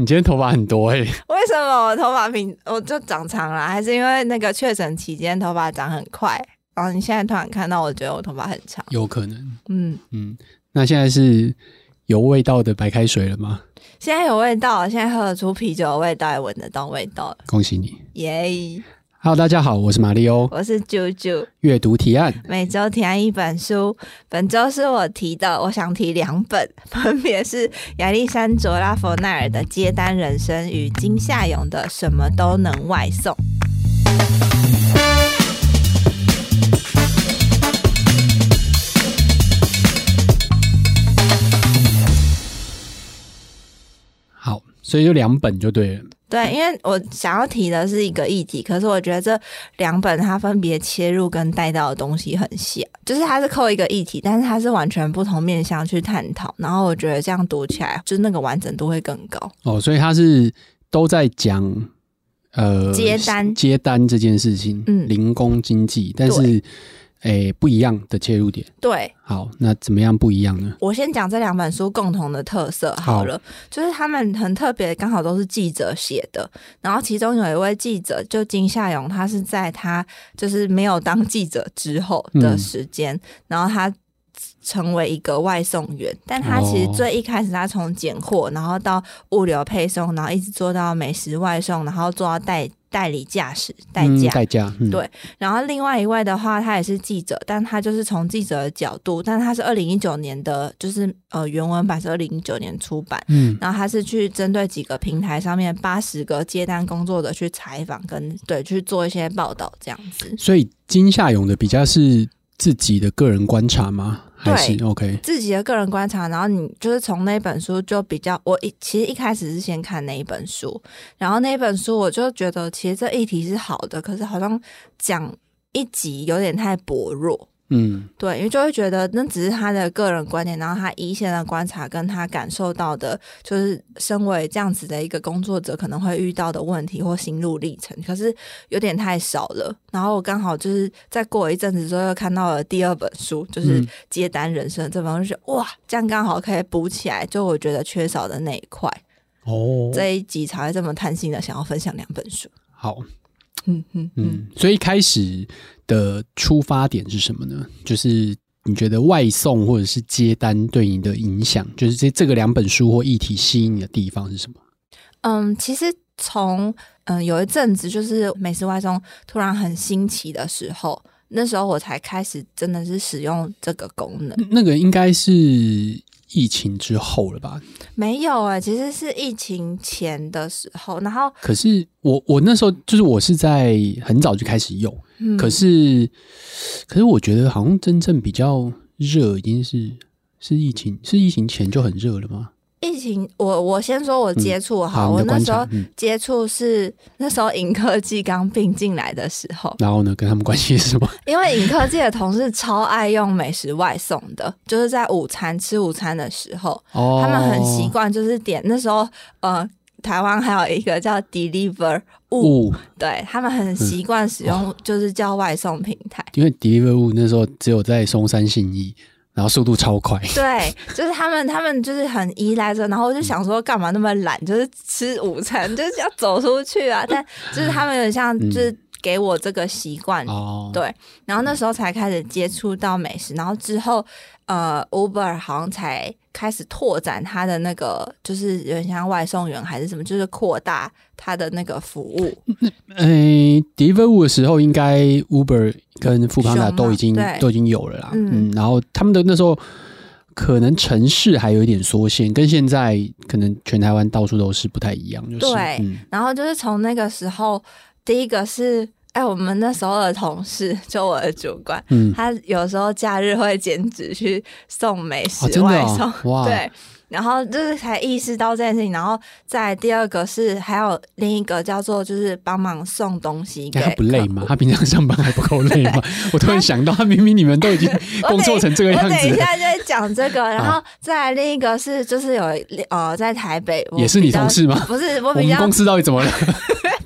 你今天头发很多哎、欸，为什么我头发平我就长长了？还是因为那个确诊期间头发长很快？然后你现在突然看到，我觉得我头发很长，有可能。嗯嗯，那现在是有味道的白开水了吗？现在有味道，现在喝得出啤酒的味道，也闻得到味道了。恭喜你，耶、yeah！Hello，大家好，我是马里欧，我是啾啾。阅读提案，每周提案一本书，本周是我提的，我想提两本，分别是亚历山卓拉佛奈尔的《接单人生》与金夏勇的《什么都能外送》。好，所以就两本就对了。对，因为我想要提的是一个议题，可是我觉得这两本它分别切入跟带到的东西很像，就是它是扣一个议题，但是它是完全不同面向去探讨。然后我觉得这样读起来，就是那个完整度会更高。哦，所以它是都在讲呃接单接单这件事情，嗯，零工经济，但是。诶，不一样的切入点。对，好，那怎么样不一样呢？我先讲这两本书共同的特色好了，好，就是他们很特别，刚好都是记者写的。然后其中有一位记者，就金夏勇，他是在他就是没有当记者之后的时间，嗯、然后他成为一个外送员。但他其实最一开始，他从拣货，然后到物流配送，然后一直做到美食外送，然后做到代。代理驾驶代驾，代驾、嗯、对。然后另外一位的话，他也是记者，但他就是从记者的角度，但他是二零一九年的，就是呃原文版是二零一九年出版。嗯，然后他是去针对几个平台上面八十个接单工作者去采访，跟对去做一些报道这样子。所以金夏勇的比较是自己的个人观察吗？还是对，OK，自己的个人观察，然后你就是从那本书就比较，我一其实一开始是先看那一本书，然后那一本书我就觉得其实这议题是好的，可是好像讲一集有点太薄弱。嗯，对，因为就会觉得那只是他的个人观点，然后他一线的观察跟他感受到的，就是身为这样子的一个工作者可能会遇到的问题或心路历程，可是有点太少了。然后我刚好就是在过一阵子之后又看到了第二本书，就是《接单人生》这本，我就觉得哇，这样刚好可以补起来，就我觉得缺少的那一块。哦，这一集才会这么贪心的想要分享两本书。好。嗯嗯嗯，所以一开始的出发点是什么呢？就是你觉得外送或者是接单对你的影响，就是这这个两本书或议题吸引你的地方是什么？嗯，其实从嗯有一阵子就是美食外送突然很新奇的时候，那时候我才开始真的是使用这个功能。那个应该是。疫情之后了吧？没有哎、欸，其实是疫情前的时候。然后，可是我我那时候就是我是在很早就开始用，嗯、可是可是我觉得好像真正比较热，已经是是疫情是疫情前就很热了吗？疫情，我我先说，我接触哈，嗯、我那时候接触是、嗯、那时候影科技刚并进来的时候。然后呢，跟他们关系是什么？因为影科技的同事超爱用美食外送的，就是在午餐吃午餐的时候，哦、他们很习惯就是点。那时候，呃，台湾还有一个叫 Deliver 物，对他们很习惯使用，就是叫外送平台。因为 Deliver 物那时候只有在松山信义。然后速度超快，对，就是他们，他们就是很依赖着。然后我就想说，干嘛那么懒？就是吃午餐就是要走出去啊！但就是他们有点像，就是给我这个习惯，嗯、对。然后那时候才开始接触到美食，然后之后。呃，Uber 好像才开始拓展他的那个，就是有点像外送员还是什么，就是扩大他的那个服务。嗯，Deliveroo 的时候，应该 Uber 跟 Foodpanda 都已经都已经有了啦。嗯，嗯，然后他们的那时候可能城市还有一点缩限，跟现在可能全台湾到处都是不太一样。就是、对，嗯、然后就是从那个时候，第一个是。哎，我们那时候的同事，就我的主管，嗯，他有时候假日会兼职去送美食外送，哦哦、哇，对，然后就是才意识到这件事情，然后再第二个是还有另一个叫做就是帮忙送东西给，他不累吗？他平常上班还不够累吗？我突然想到，他明明你们都已经 工作成这个样子，我等一下就在讲这个，然后再来另一个是就是有呃在台北，也是你同事吗？不是，我，我们公司到底怎么了？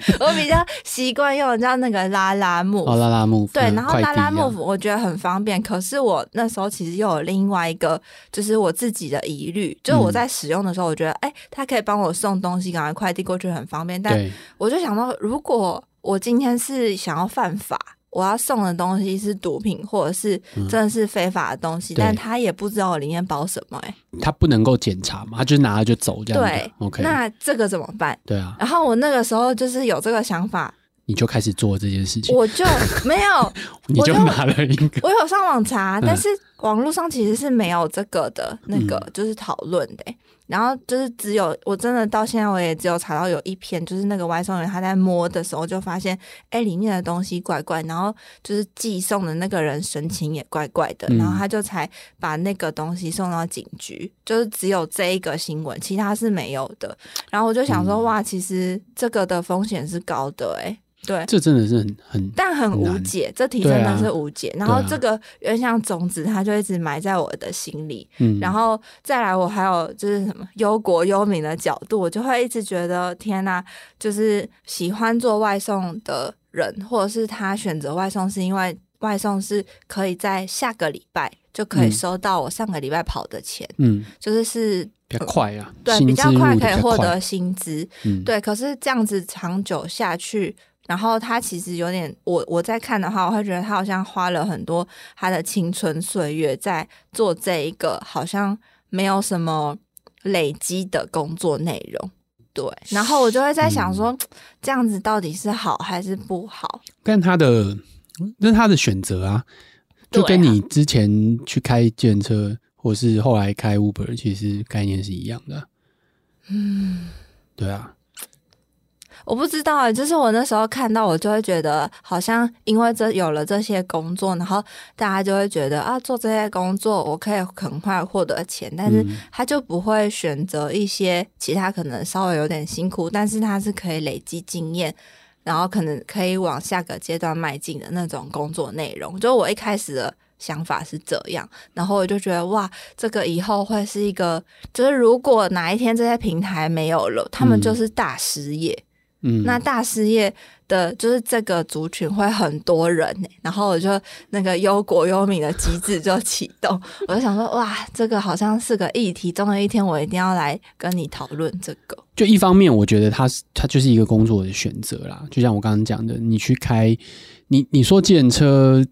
我比较习惯用人家那个拉拉木，哦，拉拉木，对，然后拉拉木我觉得很方便。可是我那时候其实又有另外一个，就是我自己的疑虑，就是我在使用的时候，我觉得，哎、嗯，它可以帮我送东西，赶快快递过去很方便。但我就想到，如果我今天是想要犯法。我要送的东西是毒品，或者是真的是非法的东西，嗯、但他也不知道我里面包什么、欸，哎，他不能够检查嘛，他就拿了就走这样。对，OK，那这个怎么办？对啊，然后我那个时候就是有这个想法，你就开始做这件事情，我就 没有，你就拿了一个，我有上网查，但是网络上其实是没有这个的，那个就是讨论的、欸。嗯然后就是只有我真的到现在我也只有查到有一篇，就是那个外送员他在摸的时候就发现，哎，里面的东西怪怪，然后就是寄送的那个人神情也怪怪的，然后他就才把那个东西送到警局，就是只有这一个新闻，其他是没有的。然后我就想说，哇，其实这个的风险是高的，哎。对，这真的是很很，但很无解，这题真的是无解。啊、然后这个有点像种子，它就一直埋在我的心里。嗯，然后再来，我还有就是什么忧国忧民的角度，我就会一直觉得天哪，就是喜欢做外送的人，或者是他选择外送，是因为外送是可以在下个礼拜就可以收到我上个礼拜跑的钱。嗯，就是是比较快啊，对，比较快可以获得薪资。嗯，对。可是这样子长久下去。然后他其实有点，我我在看的话，我会觉得他好像花了很多他的青春岁月在做这一个好像没有什么累积的工作内容。对，然后我就会在想说，嗯、这样子到底是好还是不好？但他的那是他的选择啊，就跟你之前去开计程车，或是后来开 Uber，其实概念是一样的。嗯，对啊。我不知道哎，就是我那时候看到，我就会觉得好像因为这有了这些工作，然后大家就会觉得啊，做这些工作我可以很快获得钱，但是他就不会选择一些其他可能稍微有点辛苦，但是他是可以累积经验，然后可能可以往下个阶段迈进的那种工作内容。就我一开始的想法是这样，然后我就觉得哇，这个以后会是一个，就是如果哪一天这些平台没有了，他们就是大失业。嗯，那大事业的就是这个族群会很多人，欸，然后我就那个忧国忧民的机制就启动，我就想说，哇，这个好像是个议题，总有一天我一定要来跟你讨论这个。就一方面，我觉得它是它就是一个工作的选择啦，就像我刚刚讲的，你去开你你说计程车，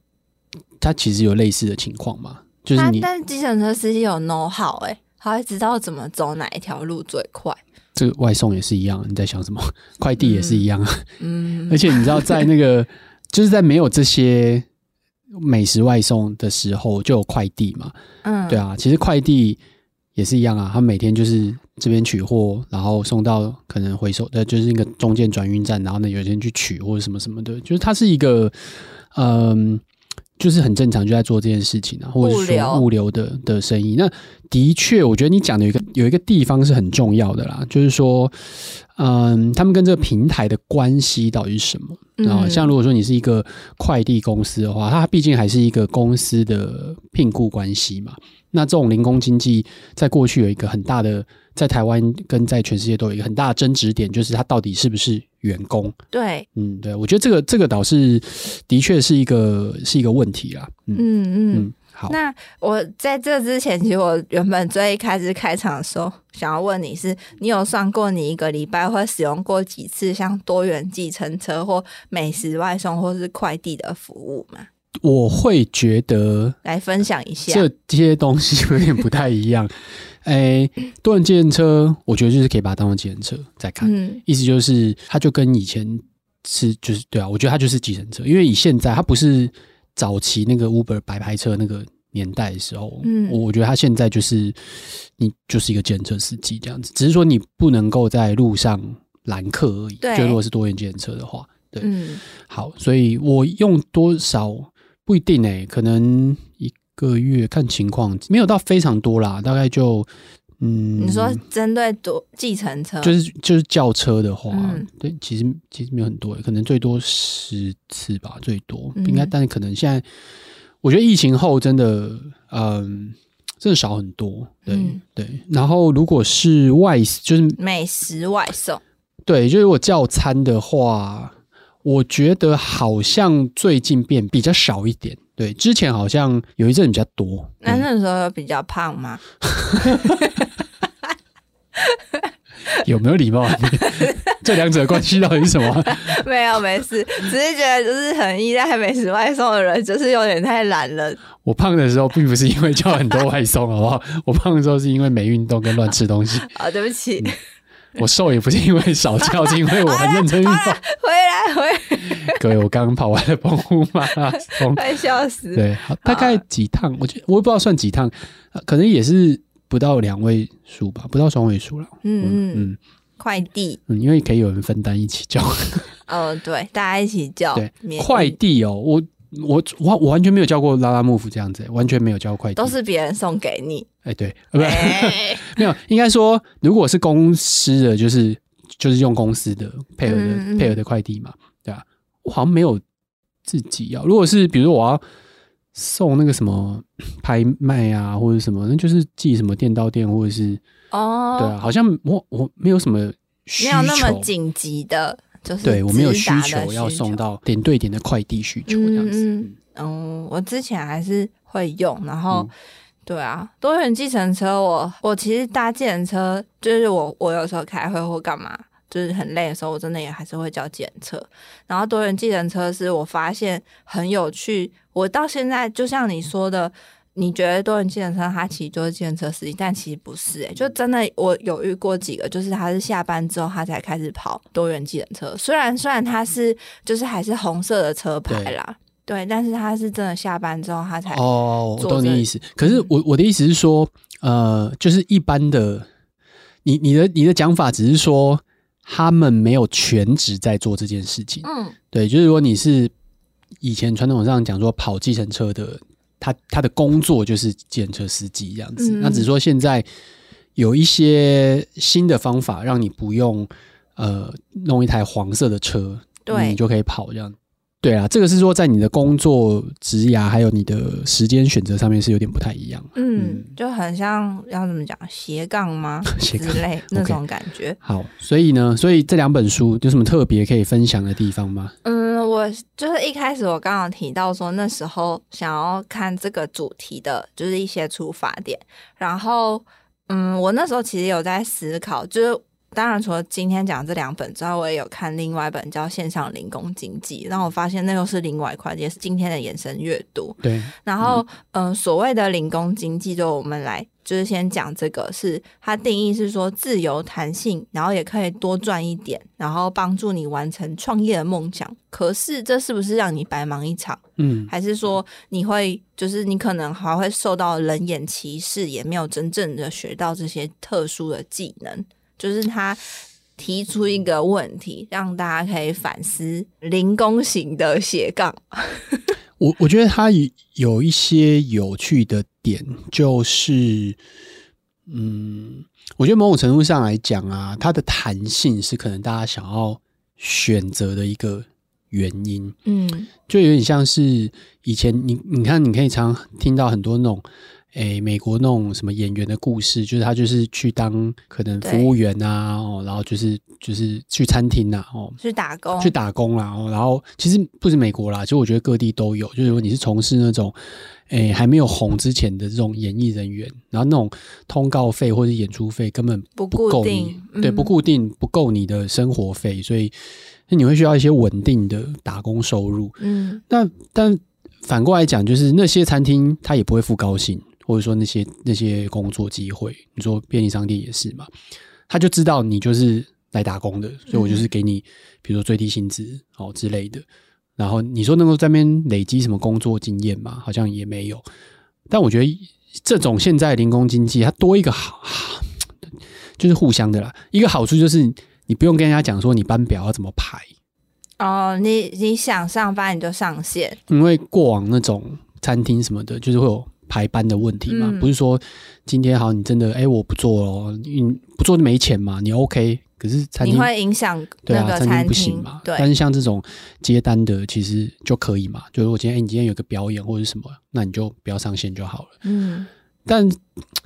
它其实有类似的情况嘛，就是你，但是计程车司机有 know how，哎，他会知道怎么走哪一条路最快。这个外送也是一样，你在想什么？快递也是一样，嗯，而且你知道，在那个 就是在没有这些美食外送的时候，就有快递嘛，嗯，对啊，其实快递也是一样啊，他每天就是这边取货，然后送到可能回收的，就是那个中间转运站，然后呢，有人去取或者什么什么的，就是它是一个，嗯。就是很正常，就在做这件事情啊，或者说物流的的生意。那的确，我觉得你讲的有一个有一个地方是很重要的啦，就是说，嗯，他们跟这个平台的关系到底是什么啊？像如果说你是一个快递公司的话，它毕竟还是一个公司的聘雇关系嘛。那这种零工经济，在过去有一个很大的，在台湾跟在全世界都有一个很大的争执点，就是他到底是不是员工？对，嗯，对，我觉得这个这个倒是的确是一个是一个问题啦。嗯嗯嗯，好。那我在这之前，其实我原本最一开始开场的时候，想要问你是，你有算过你一个礼拜会使用过几次像多元计程车或美食外送或是快递的服务吗？我会觉得来分享一下这些东西有点不太一样。哎，多人计程车，我觉得就是可以把它当做计程车再看。嗯，意思就是它就跟以前是就是对啊，我觉得它就是计程车，因为以现在它不是早期那个 Uber 白牌车那个年代的时候，嗯，我我觉得它现在就是你就是一个计程车司机这样子，只是说你不能够在路上拦客而已。对，就如果是多元计程车的话，对，嗯，好，所以我用多少？不一定诶、欸，可能一个月看情况，没有到非常多啦，大概就嗯。你说针对多计程车，就是就是轿车的话，嗯、对，其实其实没有很多，可能最多十次吧，最多应该，嗯、但是可能现在我觉得疫情后真的嗯，真的少很多，对、嗯、对。然后如果是外就是美食外送，对，就是我叫餐的话，我觉得好像最近变比较少一点。对，之前好像有一阵比较多。那那时候有比较胖吗？有没有礼貌？这两者关系到底是什么？没有，没事，只是觉得就是很依赖美食外送的人，就是有点太懒了。我胖的时候，并不是因为叫很多外送，好不好？我胖的时候是因为没运动跟乱吃东西。啊、哦，对不起。嗯我瘦也不是因为少叫，是因为我很认真运动。回来，回来。各位，我刚刚跑完了澎湖马拉松，快笑死。对，大概几趟？我觉得我也不知道算几趟，可能也是不到两位数吧，不到双位数了。嗯嗯嗯，快递。嗯，因为可以有人分担一起叫。哦，对，大家一起叫。对，快递哦，我。我我我完全没有叫过 Lalamove 这样子，完全没有叫过快递，都是别人送给你。哎、欸，对，没有，应该说，如果是公司的，就是就是用公司的配合的配合的快递嘛，对吧？我好像没有自己要。如果是比如说我要送那个什么拍卖啊，或者什么，那就是寄什么店到店，或者是哦，对啊，好像我我没有什么需求，没有那么紧急的。就是对我没有需求要送到点对点的快递需求这样子。嗯，嗯，我之前还是会用，然后、嗯、对啊，多元计程车我，我其实搭计程车，就是我我有时候开会或干嘛，就是很累的时候，我真的也还是会叫计程车。然后多元计程车是我发现很有趣，我到现在就像你说的。你觉得多元计程车，它其实就是计程车司机，但其实不是诶、就真的我有遇过几个，就是他是下班之后他才开始跑多元计程车，虽然虽然他是就是还是红色的车牌啦，对，但是他是真的下班之后他才哦，我懂你意思。可是我我的意思是说，呃，就是一般的，你你的你的讲法只是说他们没有全职在做这件事情，嗯，对，就是如果你是以前传统上讲说跑计程车的。他他的工作就是计程车司机这样子，嗯，那只是说现在有一些新的方法，让你不用呃弄一台黄色的车，对，你就可以跑这样。对啊，这个是说在你的工作职涯还有你的时间选择上面是有点不太一样。嗯，嗯就很像要怎么讲斜杠吗？斜杠之类那种感觉。Okay. 好，所以呢，所以这两本书有什么特别可以分享的地方吗？嗯，我就是一开始我刚刚提到说那时候想要看这个主题的，就是一些出发点。然后，嗯，我那时候其实有在思考，就是。当然，除了今天讲这两本之外，我也有看另外一本叫《线上零工经济》，让我发现那又是另外一块，也是今天的延伸阅读。对。然后，嗯、呃，所谓的零工经济，就我们来就是先讲这个，是它定义是说自由弹性，然后也可以多赚一点，然后帮助你完成创业的梦想。可是，这是不是让你白忙一场？嗯，还是说你会就是你可能还会受到人眼歧视，也没有真正的学到这些特殊的技能？就是他提出一个问题，让大家可以反思零工型的斜杠。我我觉得他有一些有趣的点，就是，嗯，我觉得某种程度上来讲啊，它的弹性是可能大家想要选择的一个原因。嗯，就有点像是以前你你看，你可以常听到很多那种。诶，美国那种什么演员的故事，就是他就是去当可能服务员啊，哦，然后就是就是去餐厅呐，哦，去打工，去打工啦，哦，然后其实不止美国啦，其实我觉得各地都有，就是如果你是从事那种诶还没有红之前的这种演艺人员，然后那种通告费或者演出费根本不够你，嗯，对，不固定，不够你的生活费，所以你会需要一些稳定的打工收入。嗯，那但反过来讲，就是那些餐厅他也不会付高薪。或者说那些那些工作机会，你说便利商店也是嘛？他就知道你就是来打工的，所以我就是给你，比如说最低薪资哦之类的。然后你说能够在那边累积什么工作经验嘛？好像也没有。但我觉得这种现在零工经济，它多一个好，就是互相的啦。一个好处就是你不用跟人家讲说你班表要怎么排哦，你你想上班你就上线，因为过往那种餐厅什么的，就是会有。排班的问题嘛，嗯、不是说今天好，你真的哎、欸，我不做了，你不做就没钱嘛，你 OK？可是餐厅你会影响对啊，餐厅不行嘛。对，但是像这种接单的，其实就可以嘛。就是我今天、欸、你今天有个表演或者什么，那你就不要上线就好了。嗯，但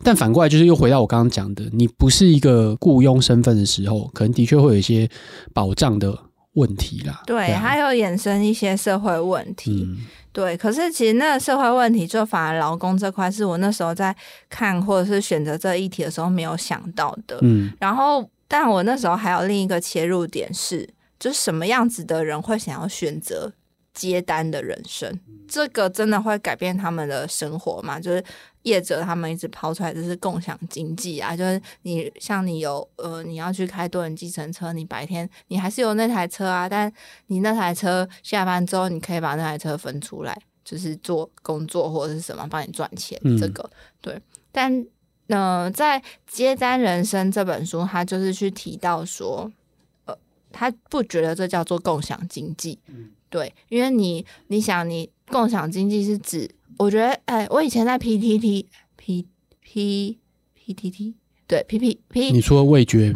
但反过来就是又回到我刚刚讲的，你不是一个雇佣身份的时候，可能的确会有一些保障的问题啦。对，还有衍生一些社会问题。嗯、对，可是其实那个社会问题，就反而劳工这块是我那时候在看或者是选择这议题的时候没有想到的。嗯，然后但我那时候还有另一个切入点是，就是什么样子的人会想要选择接单的人生？这个真的会改变他们的生活吗？就是。业者他们一直抛出来就是共享经济啊，就是你像你有呃你要去开多人计程车，你白天你还是有那台车啊，但你那台车下班之后你可以把那台车分出来，就是做工作或者是什么帮你赚钱。嗯、这个对，但呃在《接单人生》这本书，他就是去提到说，呃，他不觉得这叫做共享经济，对，因为你你想你共享经济是指。我觉得，哎，我以前在 PTT P P P T T 对 P P P，你除了味觉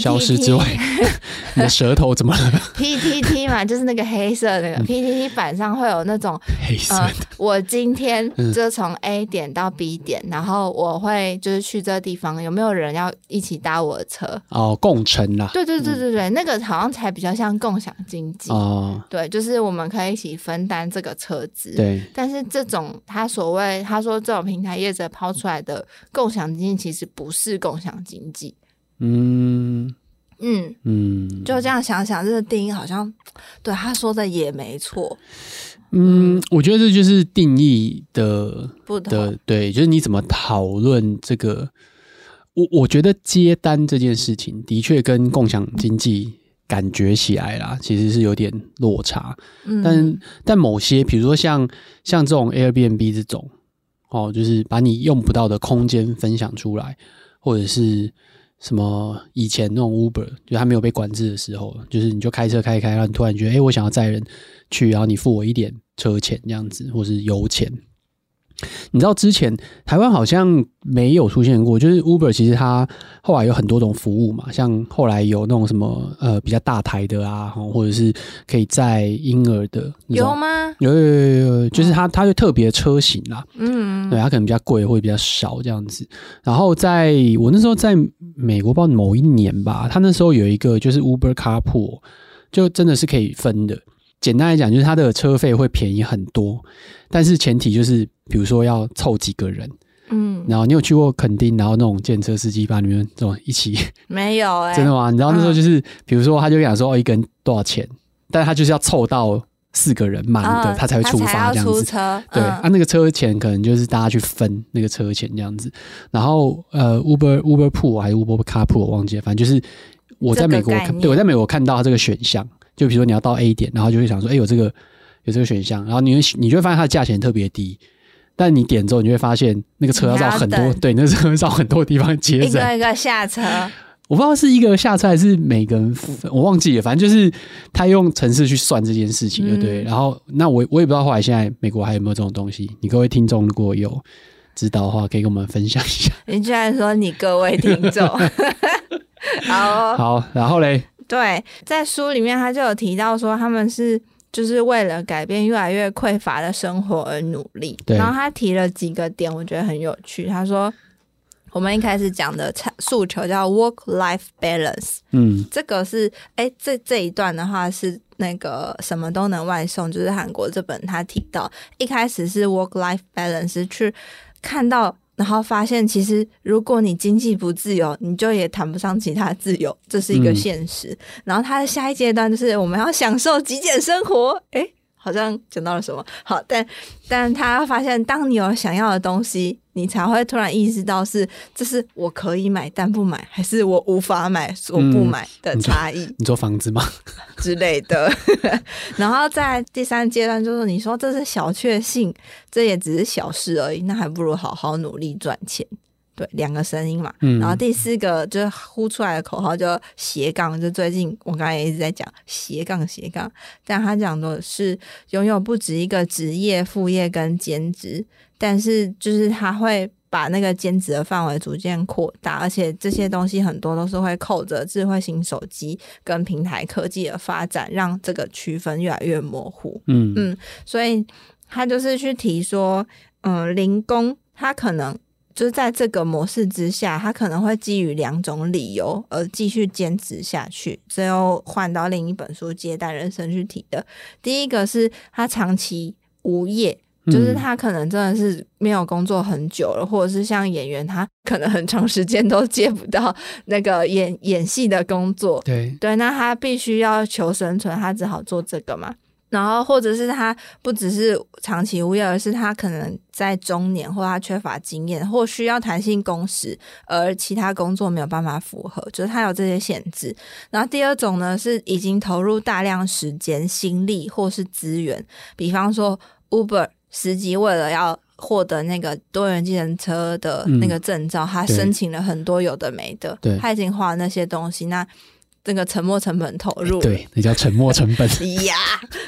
消失之外，你的舌头怎么了？P T T 嘛，就是那个黑色那个 P T T 板上会有那种黑色。呃，我今天就从 A 点到 B 点，嗯，然后我会就是去这个地方，有没有人要一起搭我的车？哦，共乘啦。对对对对对，嗯，那个好像才比较像共享经济哦。对，就是我们可以一起分担这个车资。对，但是这种他所谓他说这种平台业者抛出来的共享经济，其实不是。共享经济，嗯嗯嗯，就这样想想，这个定义好像对他说的也没错。嗯，我觉得这就是定义的不同的，对，就是你怎么讨论这个。我我觉得接单这件事情的确跟共享经济感觉起来啦，其实是有点落差。嗯，但但某些，比如说像像这种 Airbnb 这种，哦，就是把你用不到的空间分享出来。或者是什么以前那种 Uber，就还没有被管制的时候，就是你就开车开开，然后你突然觉得，哎、我想要载人去，然后你付我一点车钱这样子，或是油钱。你知道之前台湾好像没有出现过，就是 Uber 其实它后来有很多种服务嘛，像后来有那种什么呃比较大台的啊，或者是可以载婴儿的，有吗？有有有有，就是它它就特别车型啦，嗯，对，它可能比较贵或者比较少这样子。然后在我那时候在美国，不知道某一年吧，它那时候有一个就是 Uber Carpool，就真的是可以分的。简单来讲，就是它的车费会便宜很多，但是前提就是，比如说要凑几个人，嗯，然后你有去过垦丁，然后那种计程车司机把你们这种一起没有 哎、欸，真的吗？你知道那时候就是，嗯、比如说他就讲说哦，一个人多少钱，但是他就是要凑到四个人满的，嗯、他才会出发这样子。车嗯、对，啊，那个车钱可能就是大家去分那个车钱这样子。然后呃，Uber Uber Pool 还是 Uber Carpool 我忘记了，反正就是我在美国看，对，我在美国看到他这个选项。就比如说你要到 A 点，然后就会想说，哎、欸，有这个有这个选项，然后你会你就会发现它的价钱特别低，但你点之后，你就会发现那个车要绕很多，对，那个车绕很多地方接着，一个一个下车。我不知道是一个下车还是每个人，我忘记了，反正就是他用城市去算这件事情，对不对？嗯、然后那我我也不知道后来现在美国还有没有这种东西，你各位听众如果有知道的话，可以跟我们分享一下。你居然说你各位听众，好、哦、好，然后嘞。对，在书里面他就有提到说，他们是就是为了改变越来越匮乏的生活而努力。对，然后他提了几个点，我觉得很有趣。他说，我们一开始讲的诉求叫 work-life balance，嗯，这个是哎，这这一段的话是那个什么都能外送，就是韩国这本他提到，一开始是 work-life balance 去看到。然后发现，其实如果你经济不自由，你就也谈不上其他自由，这是一个现实。嗯、然后他的下一阶段就是我们要享受极简生活，诶好像讲到了什么好，但但他发现，当你有想要的东西，你才会突然意识到是这是我可以买但不买，还是我无法买我不买的差异。嗯、你做房子吗？之类的。然后在第三阶段，就是你说这是小确幸，这也只是小事而已，那还不如好好努力赚钱。对，两个声音嘛，嗯、然后第四个就是呼出来的口号就斜杠，就最近我刚才也一直在讲斜杠斜杠，但他讲的是拥有不止一个职业、副业跟兼职，但是就是他会把那个兼职的范围逐渐扩大，而且这些东西很多都是会扣着智慧型手机跟平台科技的发展，让这个区分越来越模糊。嗯嗯，所以他就是去提说，嗯、呃，零工他可能。就是在这个模式之下，他可能会基于两种理由而继续坚持下去。最后换到另一本书《接待人生》去提的，第一个是他长期无业。就是他可能真的是没有工作很久了，或者是像演员，他可能很长时间都接不到那个演演戏的工作。对对，那他必须要求生存，他只好做这个嘛。然后或者是他不只是长期无业，而是他可能在中年，或他缺乏经验，或需要弹性工时，而其他工作没有办法符合，就是他有这些限制。然后第二种呢，是已经投入大量时间、心力或是资源，比方说 Uber。司机为了要获得那个多元计程车的那个证照，嗯、他申请了很多有的没的，他已经花了那些东西，那这个沉没成本投入，对，那叫沉没成本 呀。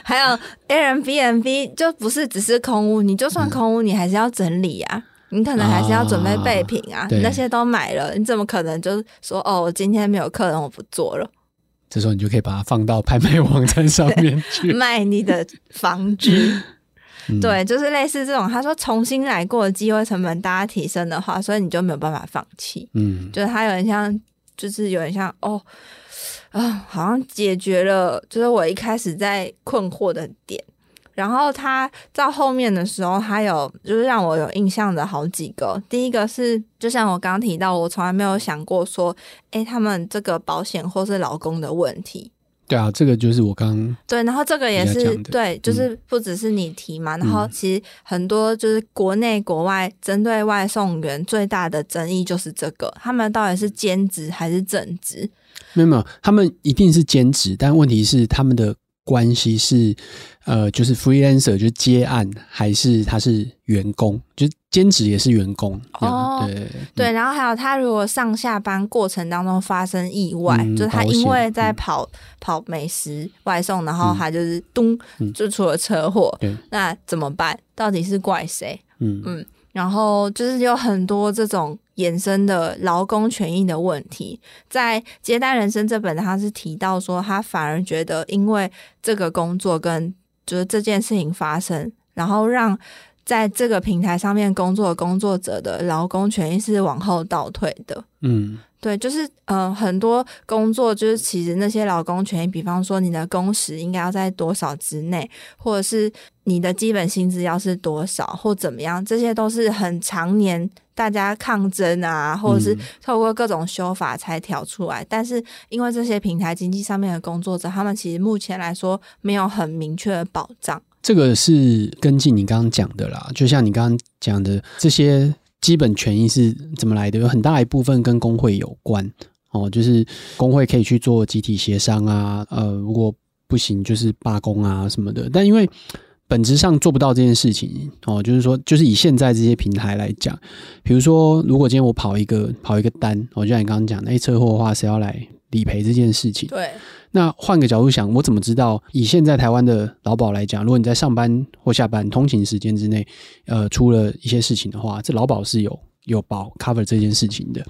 还有 Airbnb 就不是只是空屋，你就算空屋，你还是要整理啊，嗯、你可能还是要准备备品啊，你那些都买了，你怎么可能就说哦，我今天没有客人，我不做了？这时候你就可以把它放到拍卖网站上面去 卖你的房子。对，就是类似这种。他说重新来过的机会成本大家提升的话，所以你就没有办法放弃。嗯，就是他有点像，就是有点像哦，啊、好像解决了，就是我一开始在困惑的点。然后他到后面的时候，他有就是让我有印象的好几个。第一个是，就像我刚刚提到，我从来没有想过说，哎，他们这个保险或是老公的问题。对啊，这个就是我刚刚对，然后这个也是对，就是不只是你提嘛，嗯、然后其实很多就是国内国外针对外送员最大的争议就是这个，他们到底是兼职还是正职？没有没有，他们一定是兼职，但问题是他们的。关系是，呃，就是 freelancer 就是接案，还是他是员工，就是兼职也是员工。哦，对对，然后还有他如果上下班过程当中发生意外，嗯、就是他因为在跑、嗯、跑美食外送，然后他就是咚、嗯、就出了车祸，嗯、那怎么办？到底是怪谁？嗯嗯。然后就是有很多这种衍生的劳工权益的问题，在《接待人生》这本，他是提到说，他反而觉得，因为这个工作跟就是这件事情发生，然后让在这个平台上面工作的工作者的劳工权益是往后倒退的。嗯。对，就是嗯、呃，很多工作就是其实那些劳工权益，比方说你的工时应该要在多少之内，或者是你的基本薪资要是多少，或怎么样，这些都是很常年大家抗争啊，或者是透过各种修法才调出来。嗯、但是因为这些平台经济上面的工作者，他们其实目前来说没有很明确的保障。这个是跟进你刚刚讲的啦，就像你刚刚讲的这些。基本权益是怎么来的？有很大一部分跟工会有关哦，就是工会可以去做集体协商啊，呃，如果不行就是罢工啊什么的。但因为本质上做不到这件事情哦，就是说，就是以现在这些平台来讲，比如说，如果今天我跑一个跑一个单，我就像你刚刚讲的，哎，车祸的话谁要来理赔这件事情？对。那换个角度想，我怎么知道？以现在台湾的劳保来讲，如果你在上班或下班通勤时间之内，呃，出了一些事情的话，这劳保是有有保 cover 这件事情的。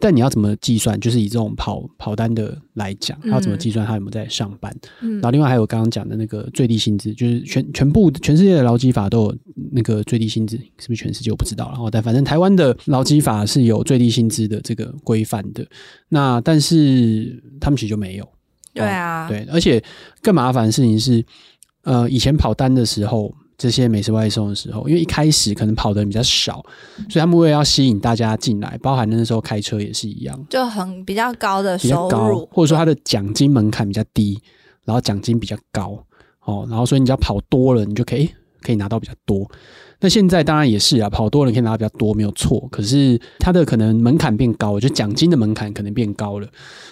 但你要怎么计算？就是以这种跑跑单的来讲，他要怎么计算他有没有在上班？嗯、然后另外还有刚刚讲的那个最低薪资，就是全全部全世界的劳基法都有那个最低薪资，是不是全世界我不知道。然后但反正台湾的劳基法是有最低薪资的这个规范的。那但是他们其实就没有。对啊，对，而且更麻烦的事情是，呃，以前跑单的时候，这些美食外送的时候，因为一开始可能跑的人比较少，所以他们为了要吸引大家进来，包含那时候开车也是一样，就很比较高的收入，或者说他的奖金门槛比较低，然后奖金比较高，哦，然后所以你只要跑多了，你就可以可以拿到比较多。那现在当然也是啊，跑多人可以拿比较多，没有错。可是它的可能门槛变高，就奖金的门槛可能变高了。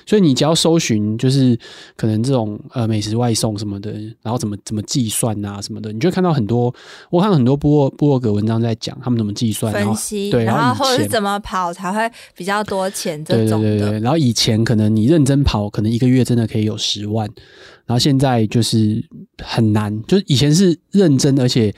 所以你只要搜寻，就是可能这种呃美食外送什么的，然后怎么怎么计算啊什么的，你就会看到很多，我看到很多部部落格文章在讲他们怎么计算分析，对，然后或者是怎么跑才会比较多钱这种的。对对对对，然后以前可能你认真跑，可能一个月真的可以有十万，然后现在就是很难，就是以前是认真而且。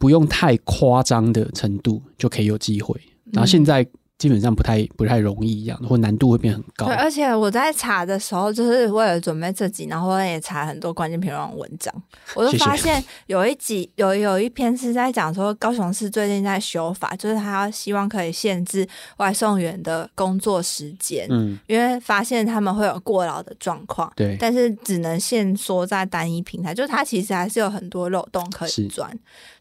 不用太夸张的程度就可以有机会，然后现在基本上不太不太容易一样，或难度会变很高。对，而且我在查的时候，就是为了准备这集，然后我也查很多关键评论文章，我就发现有一集有有一篇是在讲说高雄市最近在修法，就是他希望可以限制外送员的工作时间，嗯，因为发现他们会有过劳的状况，对，但是只能限缩在单一平台，就是它其实还是有很多漏洞可以钻。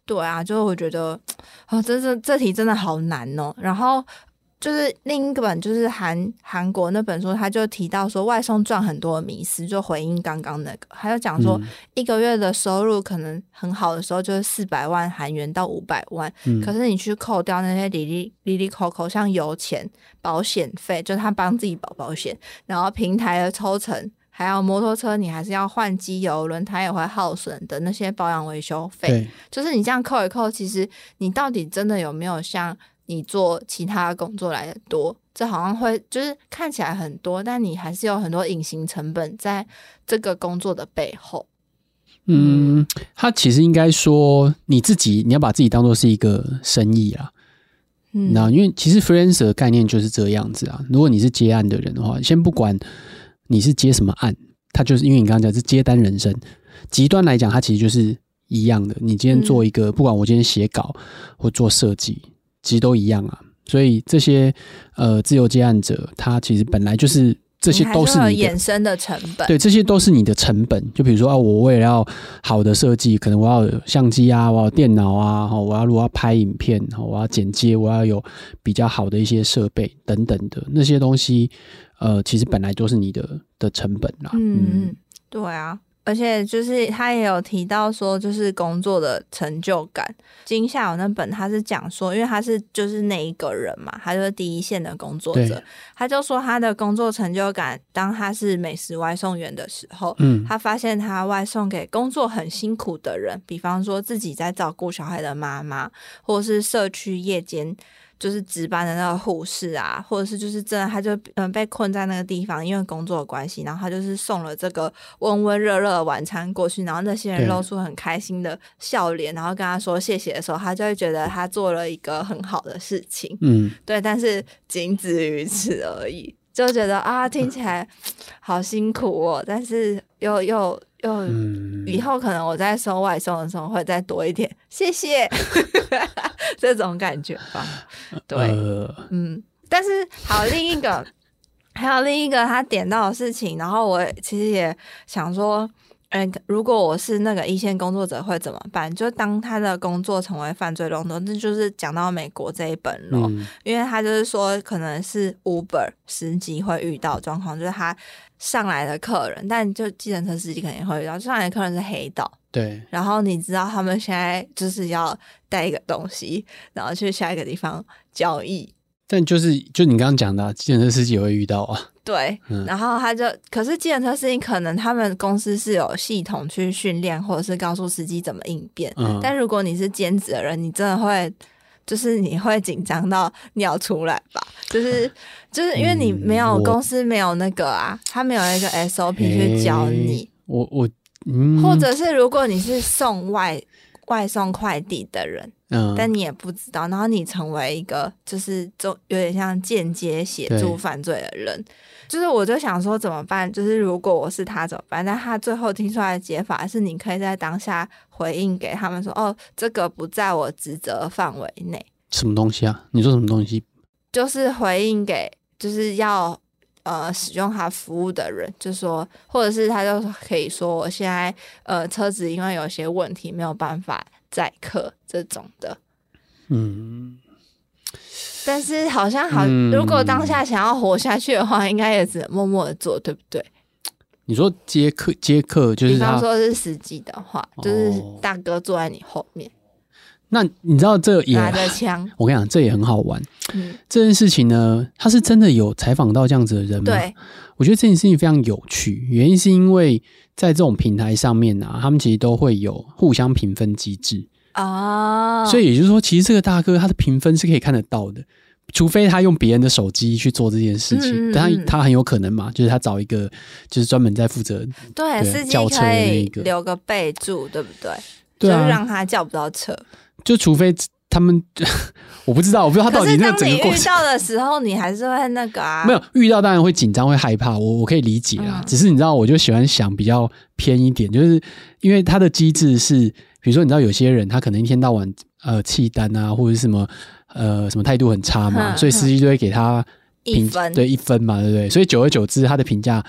对啊，就是我觉得啊，真是这题真的好难哦，然后。就是另一本，就是韩韩国那本书，他就提到说外送赚很多的迷思，就回应刚刚那个，他就讲说一个月的收入可能很好的时候就是四百万韩元到五百万，嗯，可是你去扣掉那些里里里里口口，像油钱、保险费，就是他帮自己保保险，然后平台的抽成，还有摩托车你还是要换机油，轮胎也会耗损的那些保养维修费，就是你这样扣一扣，其实你到底真的有没有像？你做其他工作来的多，这好像会就是看起来很多，但你还是有很多隐形成本在这个工作的背后。嗯，他其实应该说你自己，你要把自己当做是一个生意啊。嗯，那因为其实 freelancer 的概念就是这样子啊。如果你是接案的人的话，先不管你是接什么案，它就是因为你刚刚讲是接单人生，极端来讲，它其实就是一样的。你今天做一个，嗯，不管我今天写稿或做设计。其实都一样啊，所以这些呃自由接案者，他其实本来就是这些都是你衍生的成本，对，这些都是你的成本。就比如说啊，我为了要好的设计，可能我要有相机啊，我要电脑啊，我要如果要拍影片，我要剪接，我要有比较好的一些设备等等的那些东西，呃，其实本来就是你的的成本啦。嗯嗯，对啊。而且就是他也有提到说，就是工作的成就感。金夏有那本他是讲说，因为他是就是那一个人嘛，他就是第一线的工作者，他就说他的工作成就感，当他是美食外送员的时候，嗯，他发现他外送给工作很辛苦的人，比方说自己在照顾小孩的妈妈，或者是社区夜间。就是值班的那个护士啊，或者是就是真的，他就嗯被困在那个地方，因为工作的关系，然后他就是送了这个温温热热的晚餐过去，然后那些人露出很开心的笑脸，然后跟他说谢谢的时候，他就会觉得他做了一个很好的事情，嗯，对，但是仅止于此而已，就觉得啊听起来 好辛苦哦，但是又又。又、嗯、以后可能我在收外送的时候会再多一点，谢谢 这种感觉吧。对，呃、嗯，但是还有另一个，还有另一个他点到的事情，然后我其实也想说，嗯，如果我是那个一线工作者会怎么办？就当他的工作成为犯罪龙头，这就是讲到美国这一本咯，嗯、因为他就是说可能是 Uber 司机会遇到状况，就是他。上来的客人，但就计程车司机肯定会遇到。上来的客人是黑道，对。然后你知道他们现在就是要带一个东西，然后去下一个地方交易。但就是就你刚刚讲的，计程车司机也会遇到啊。对，嗯、然后他就，可是计程车司机可能他们公司是有系统去训练，或者是告诉司机怎么应变。嗯。但如果你是兼职的人，你真的会。就是你会紧张到尿出来吧？就是就是因为你没有公司没有那个啊，他没有一个 SOP 去教你。我我嗯，或者是如果你是送外外送快递的人，嗯，但你也不知道，然后你成为一个就是就有点像间接协助犯罪的人。就是我就想说怎么办？就是如果我是他怎么办？但他最后听出来的解法是，你可以在当下回应给他们说：“哦，这个不在我职责范围内。”什么东西啊？你说什么东西？就是回应给就是要呃使用他服务的人，就说，或者是他就可以说：“我现在呃车子因为有些问题没有办法载客这种的。”嗯。但是好像好，如果当下想要活下去的话，嗯、应该也只能默默的做，对不对？你说接客接客就是，比方说是司机的话，就是大哥坐在你后面。那你知道这也拿着枪？我跟你讲，这也很好玩。嗯，这件事情呢，他是真的有采访到这样子的人吗？对，我觉得这件事情非常有趣，原因是因为在这种平台上面啊，他们其实都会有互相评分机制。哦，所以也就是说，其实这个大哥他的评分是可以看得到的，除非他用别人的手机去做这件事情，嗯、但他他很有可能嘛，就是他找一个就是专门在负责对司机叫车的那个留个备注，对不对？对啊，就是让他叫不到车。就除非他们 我不知道，我不知道他到底那个整个过程。遇到的时候，你还是会那个啊？没有遇到，当然会紧张、会害怕，我我可以理解啊。嗯、只是你知道，我就喜欢想比较偏一点，就是因为它的机制是，比如说你知道有些人他可能一天到晚呃弃单啊，或者是什么呃什么态度很差嘛，嗯、所以司机就会给他评一分对一分嘛，对不对？所以久而久之，他的评价。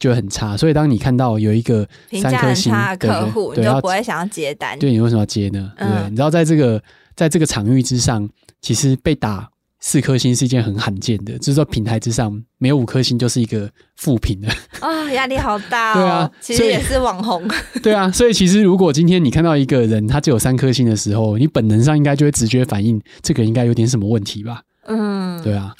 就很差，所以当你看到有一个三颗星的客户，你就不会想要接单。对，你为什么要接呢？对，你知道在这个在这个场域之上，其实被打四颗星是一件很罕见的，就是说平台之上没有五颗星就是一个负评了啊，压力好大。对啊，其实也是网红。对啊，所以其实如果今天你看到一个人他只有三颗星的时候，你本能上应该就会直觉反应，这个应该有点什么问题吧？嗯，对啊。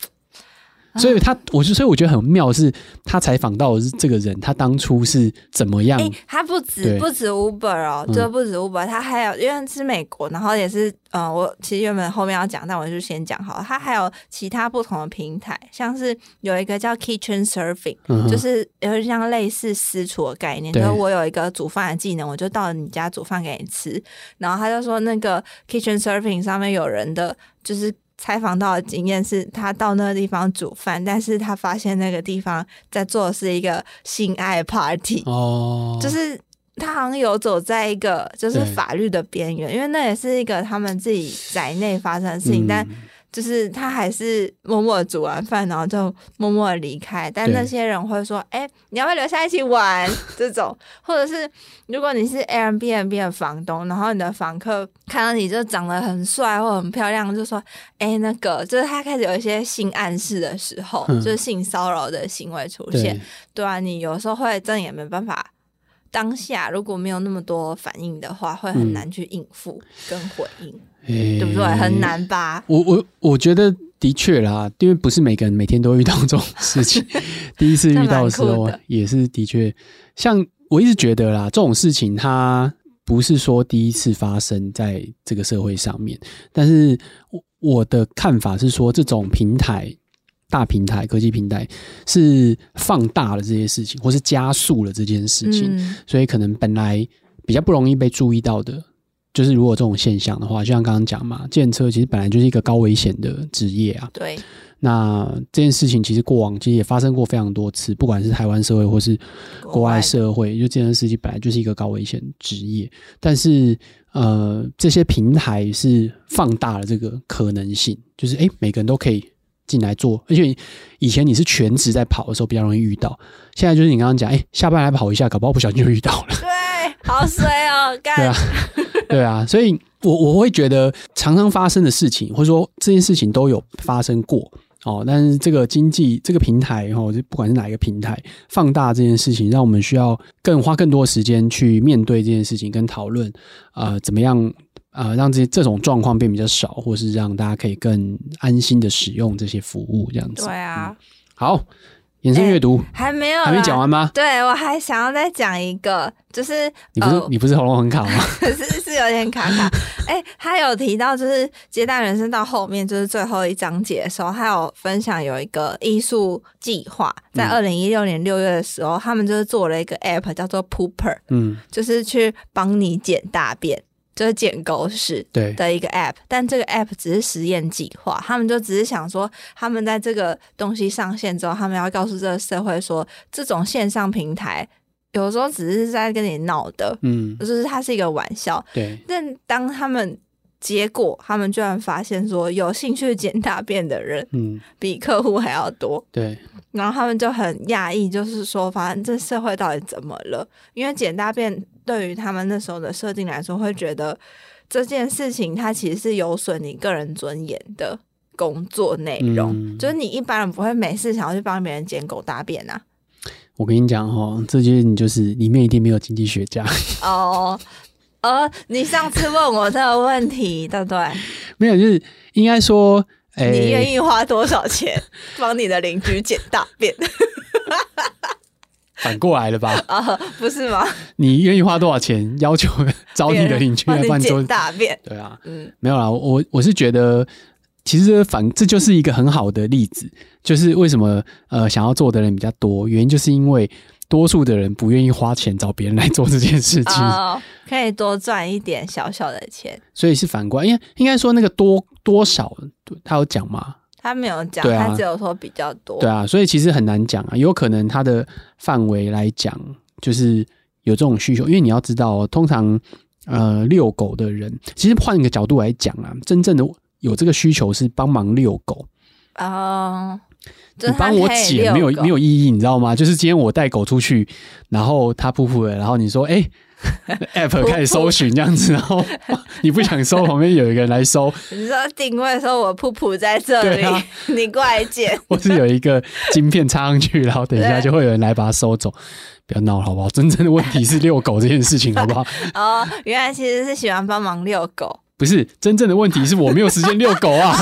所以他，我就所以我觉得很妙，是他采访到的是这个人，他当初是怎么样？欸、他不止不止 Uber 哦，就不止 Uber，他还有因为是美国，然后也是呃，我其实原本后面要讲，但我就先讲好了。他还有其他不同的平台，像是有一个叫 Kitchen Surfing，、嗯、就是有点像类似私厨的概念，就是我有一个煮饭的技能，我就到你家煮饭给你吃。然后他就说，那个 Kitchen Surfing 上面有人的，就是。采访到的经验是他到那个地方煮饭，但是他发现那个地方在做的是一个性爱 party，哦，就是他好像有走在一个就是法律的边缘，因为那也是一个他们自己宅内发生的事情，嗯、但。就是他还是默默煮完饭，然后就默默离开。但那些人会说：“哎、欸，你要不要留下一起玩？”这种，或者是如果你是 Airbnb 的房东，然后你的房客看到你就长得很帅或很漂亮，就说：“哎、欸，那个就是他开始有一些性暗示的时候，嗯、就是性骚扰的行为出现。对”对啊，你有时候会真的也没办法。当下如果没有那么多反应的话，会很难去应付跟回应，嗯、对不对？很难吧？我我我觉得的确啦，因为不是每个人每天都遇到 这种事情，第一次遇到的时候也是的确。像我一直觉得啦，这种事情它不是说第一次发生在这个社会上面，但是我我的看法是说，这种平台。大平台、科技平台是放大了这些事情，或是加速了这件事情，嗯、所以可能本来比较不容易被注意到的，就是如果这种现象的话，就像刚刚讲嘛，建车其实本来就是一个高危险的职业啊。对。那这件事情其实过往其实也发生过非常多次，不管是台湾社会或是国外社会，就计程车司机本来就是一个高危险职业，但是呃，这些平台是放大了这个可能性，就是诶、欸，每个人都可以。进来做，而且以前你是全职在跑的时候比较容易遇到，现在就是你刚刚讲，哎、欸，下班来跑一下，搞不好不小心就遇到了。对，好衰哦，干对啊，对啊，所以我我会觉得常常发生的事情，或者说这件事情都有发生过哦。但是这个经济这个平台哦，就不管是哪一个平台，放大这件事情，让我们需要更花更多的时间去面对这件事情，跟讨论啊，怎么样。呃，让这些这种状况变比较少，或是让大家可以更安心的使用这些服务，这样子。对啊，嗯、好，延伸阅读、欸、还没有，还没讲完吗？对，我还想要再讲一个，就是你不是、呃、你不是喉咙很卡吗？是是有点卡卡。哎、欸，他有提到，就是接待人生到后面，就是最后一章节的时候，他有分享有一个艺术计划，在二零一六年六月的时候，嗯、他们就是做了一个 app 叫做 Pooper，嗯，就是去帮你捡大便。就是捡狗屎的一个 app，但这个 app 只是实验计划，他们就只是想说，他们在这个东西上线之后，他们要告诉这个社会说，这种线上平台有时候只是在跟你闹的，嗯，就是它是一个玩笑，对。但当他们结果，他们居然发现说，有兴趣捡大便的人，嗯，比客户还要多，对。然后他们就很讶异，就是说，反正这社会到底怎么了？因为捡大便。对于他们那时候的设定来说，会觉得这件事情它其实是有损你个人尊严的工作内容，嗯、就是你一般人不会没事想要去帮别人捡狗大便啊。我跟你讲哦，这就是你就是里面一定没有经济学家 哦。呃，你上次问我这个问题，对不对？没有，就是应该说，欸、你愿意花多少钱帮你的邻居捡大便？反过来了吧？啊，不是吗？你愿意花多少钱要求找你的邻居来帮你捡大便？对啊，嗯，没有啦，我我是觉得，其实反这就是一个很好的例子，就是为什么呃想要做的人比较多，原因就是因为多数的人不愿意花钱找别人来做这件事情，哦，可以多赚一点小小的钱。所以是反观，因为应该说那个多多少，他有讲吗？他没有讲，啊，他只有说比较多。对啊，所以其实很难讲啊，有可能他的范围来讲，就是有这种需求。因为你要知道，通常呃遛狗的人，其实换一个角度来讲啊，真正的有这个需求是帮忙遛狗哦。你帮我捡没有没有意义，你知道吗？就是今天我带狗出去，然后它噗噗的，然后你说哎、欸、，App 开始搜寻这样子，然后 你不想搜，旁边有一个人来搜。你说定位说我噗噗在这里，啊、你过来捡。或是有一个晶片插上去，然后等一下就会有人来把它收走。不要闹了好不好？真正的问题是遛狗这件事情好不好？哦，原来其实是喜欢帮忙遛狗。不是真正的问题，是我没有时间遛狗啊！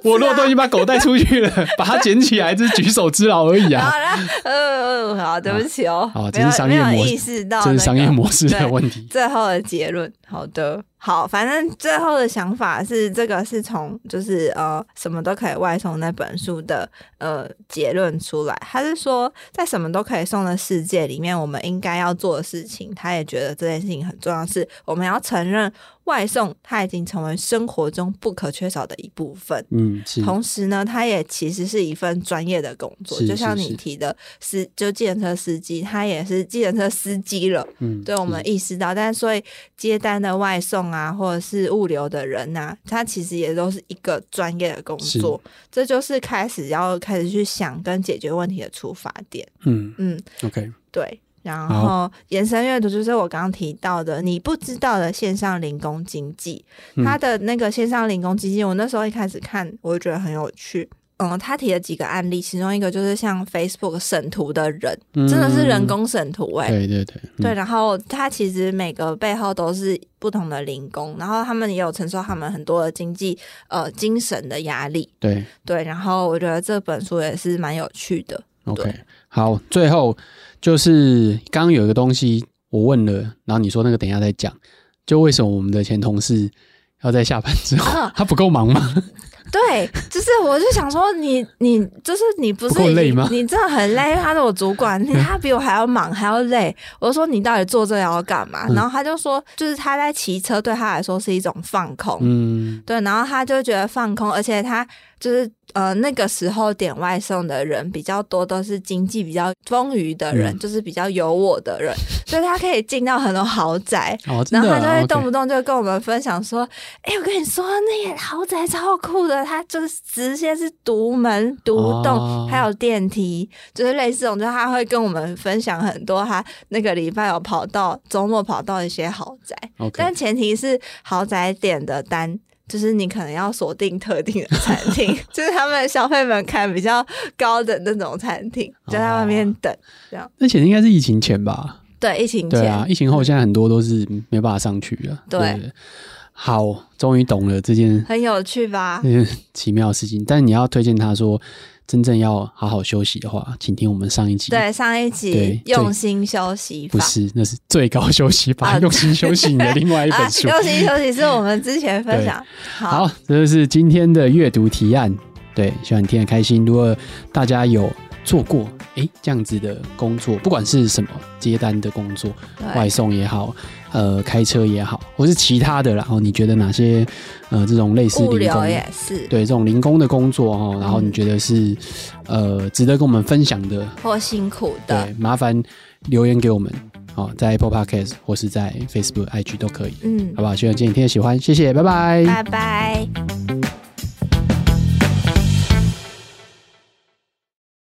啊。我如果都已经把狗带出去了，把它捡起来，只是举手之劳而已啊！好了，呃，好，对不起哦。好，这是商业模式，这是商业模式的问题。最后的结论，好的。好，反正最后的想法是，这个是从就是呃什么都可以外送那本书的呃结论出来。他是说，在什么都可以送的世界里面，我们应该要做的事情，他也觉得这件事情很重要，是我们要承认外送它已经成为生活中不可缺少的一部分。嗯，同时呢，它也其实是一份专业的工作，就像你提的司，就计程车司机，他也是计程车司机了。嗯，对，我们意识到，但所以接单的外送。啊，或者是物流的人呐、啊，他其实也都是一个专业的工作，这就是开始要开始去想跟解决问题的出发点。嗯嗯，OK，对，然后延伸阅读就是我刚刚提到的你不知道的线上零工经济，它的那个线上零工经济，我那时候一开始看，我就觉得很有趣。嗯，他提了几个案例，其中一个就是像 Facebook 审图的人，嗯、真的是人工审图哎、欸，对对对，嗯、对。然后他其实每个背后都是不同的零工，然后他们也有承受他们很多的经济呃精神的压力，对对。然后我觉得这本书也是蛮有趣的。OK，好，最后就是刚刚有一个东西我问了，然后你说那个等一下再讲，就为什么我们的前同事要在下班之后，哦、他不够忙吗？对，就是我就想说你，你你就是你不是不累吗？你真的很累，因为他是我主管，他比我还要忙还要累。我就说你到底做这个要干嘛？然后他就说，就是他在骑车，对他来说是一种放空。嗯，对，然后他就觉得放空，而且他。就是呃，那个时候点外送的人比较多，都是经济比较丰裕的人，嗯、就是比较有我的人，所以他可以进到很多豪宅，哦、然后他就会动不动就跟我们分享说：“哎、okay 欸，我跟你说，那个豪宅超酷的，他就是直接是独门独栋，哦、还有电梯，就是类似这种，就他会跟我们分享很多他那个礼拜有跑到周末跑到一些豪宅。但前提是豪宅点的单。”就是你可能要锁定特定的餐厅，就是他们消费门槛比较高的那种餐厅，就在外面等这样。那前应该是疫情前吧？对，疫情前。对啊，疫情后现在很多都是没办法上去了。对，对，好，终于懂了这件很有趣吧？奇妙的事情，但你要推荐他说。真正要好好休息的话，请听我们上一集。对，上一集用心休息法。不是，那是最高休息法。啊、用心休息你的另外一本书。啊、用心休息是我们之前分享。好，好，这就是今天的阅读提案。对，希望你听得开心。如果大家有做过哎这样子的工作，不管是什么接单的工作，外送也好。呃，开车也好，或是其他的，然后你觉得哪些呃这种类似零工也是对这种零工的工作哦，然后你觉得是、嗯、呃值得跟我们分享的或辛苦的，对，麻烦留言给我们哦，在 Apple Podcast 或是在 Facebook、IG 都可以，嗯，好不好？希望今天喜欢，谢谢，拜拜，拜拜。